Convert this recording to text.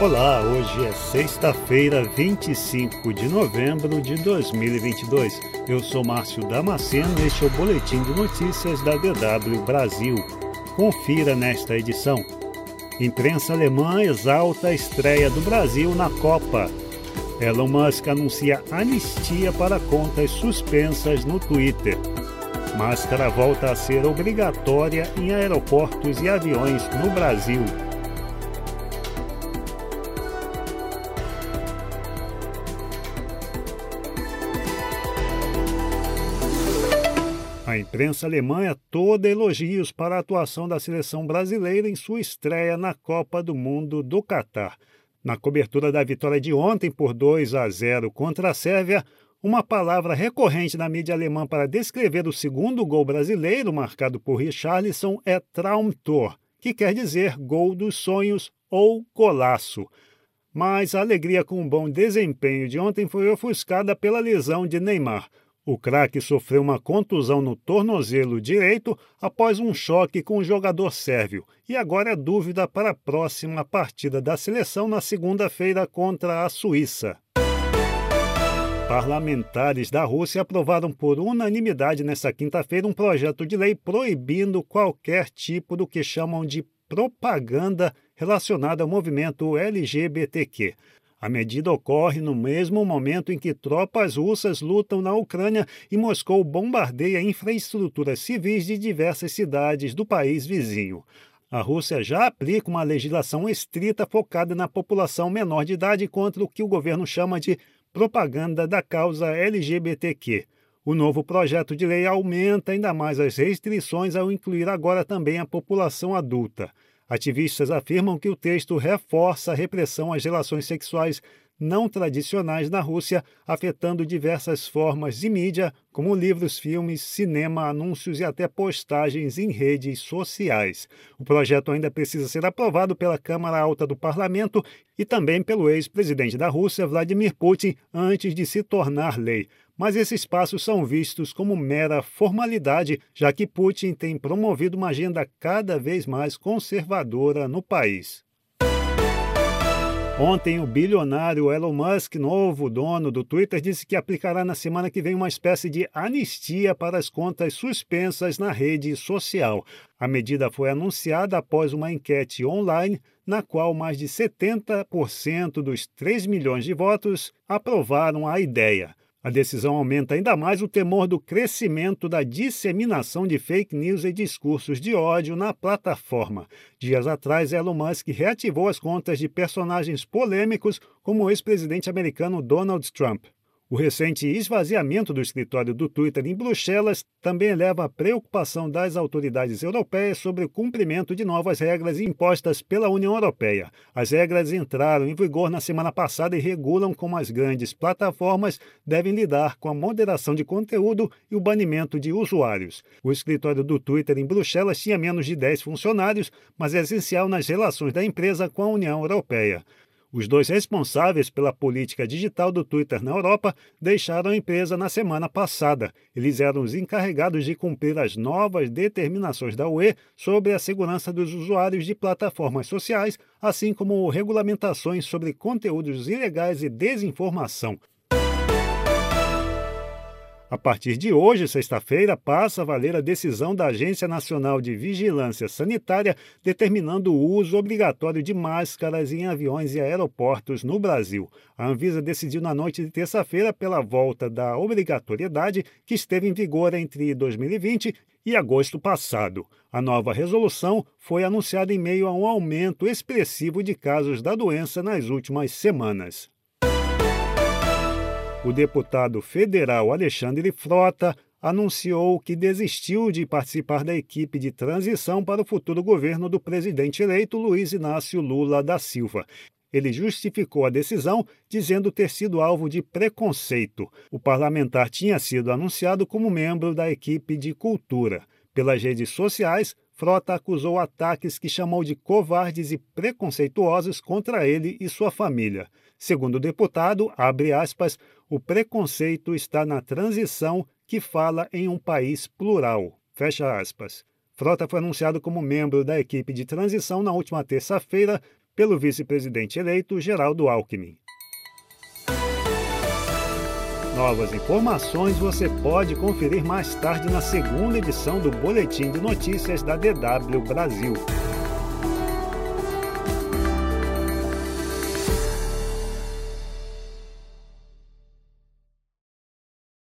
Olá, hoje é sexta-feira, 25 de novembro de 2022. Eu sou Márcio Damasceno e este é o Boletim de Notícias da DW Brasil. Confira nesta edição. Imprensa alemã exalta a estreia do Brasil na Copa. Elon Musk anuncia anistia para contas suspensas no Twitter. Máscara volta a ser obrigatória em aeroportos e aviões no Brasil. A imprensa alemã é toda elogios para a atuação da seleção brasileira em sua estreia na Copa do Mundo do Catar. Na cobertura da vitória de ontem por 2 a 0 contra a Sérvia, uma palavra recorrente na mídia alemã para descrever o segundo gol brasileiro, marcado por Richarlison, é Traumtor, que quer dizer gol dos sonhos ou golaço. Mas a alegria com o bom desempenho de ontem foi ofuscada pela lesão de Neymar. O craque sofreu uma contusão no tornozelo direito após um choque com o jogador sérvio e agora é dúvida para a próxima partida da seleção na segunda-feira contra a Suíça. Parlamentares da Rússia aprovaram por unanimidade nesta quinta-feira um projeto de lei proibindo qualquer tipo do que chamam de propaganda relacionada ao movimento LGBTQ. A medida ocorre no mesmo momento em que tropas russas lutam na Ucrânia e Moscou bombardeia infraestruturas civis de diversas cidades do país vizinho. A Rússia já aplica uma legislação estrita focada na população menor de idade contra o que o governo chama de propaganda da causa LGBTQ. O novo projeto de lei aumenta ainda mais as restrições ao incluir agora também a população adulta. Ativistas afirmam que o texto reforça a repressão às relações sexuais não tradicionais na Rússia, afetando diversas formas de mídia, como livros, filmes, cinema, anúncios e até postagens em redes sociais. O projeto ainda precisa ser aprovado pela Câmara Alta do Parlamento e também pelo ex-presidente da Rússia, Vladimir Putin, antes de se tornar lei mas esses passos são vistos como mera formalidade, já que Putin tem promovido uma agenda cada vez mais conservadora no país. Ontem, o bilionário Elon Musk, novo dono do Twitter, disse que aplicará na semana que vem uma espécie de anistia para as contas suspensas na rede social. A medida foi anunciada após uma enquete online, na qual mais de 70% dos 3 milhões de votos aprovaram a ideia. A decisão aumenta ainda mais o temor do crescimento da disseminação de fake news e discursos de ódio na plataforma. Dias atrás, Elon Musk reativou as contas de personagens polêmicos como o ex-presidente americano Donald Trump. O recente esvaziamento do escritório do Twitter em Bruxelas também eleva a preocupação das autoridades europeias sobre o cumprimento de novas regras impostas pela União Europeia. As regras entraram em vigor na semana passada e regulam como as grandes plataformas devem lidar com a moderação de conteúdo e o banimento de usuários. O escritório do Twitter em Bruxelas tinha menos de 10 funcionários, mas é essencial nas relações da empresa com a União Europeia. Os dois responsáveis pela política digital do Twitter na Europa deixaram a empresa na semana passada. Eles eram os encarregados de cumprir as novas determinações da UE sobre a segurança dos usuários de plataformas sociais, assim como regulamentações sobre conteúdos ilegais e desinformação. A partir de hoje, sexta-feira, passa a valer a decisão da Agência Nacional de Vigilância Sanitária determinando o uso obrigatório de máscaras em aviões e aeroportos no Brasil. A Anvisa decidiu na noite de terça-feira pela volta da obrigatoriedade que esteve em vigor entre 2020 e agosto passado. A nova resolução foi anunciada em meio a um aumento expressivo de casos da doença nas últimas semanas. O deputado federal Alexandre Frota anunciou que desistiu de participar da equipe de transição para o futuro governo do presidente eleito Luiz Inácio Lula da Silva. Ele justificou a decisão dizendo ter sido alvo de preconceito. O parlamentar tinha sido anunciado como membro da equipe de cultura. Pelas redes sociais, Frota acusou ataques que chamou de covardes e preconceituosos contra ele e sua família. Segundo o deputado, abre aspas, o preconceito está na transição que fala em um país plural. Fecha aspas. Frota foi anunciado como membro da equipe de transição na última terça-feira, pelo vice-presidente eleito Geraldo Alckmin. Novas informações você pode conferir mais tarde na segunda edição do Boletim de Notícias da DW Brasil.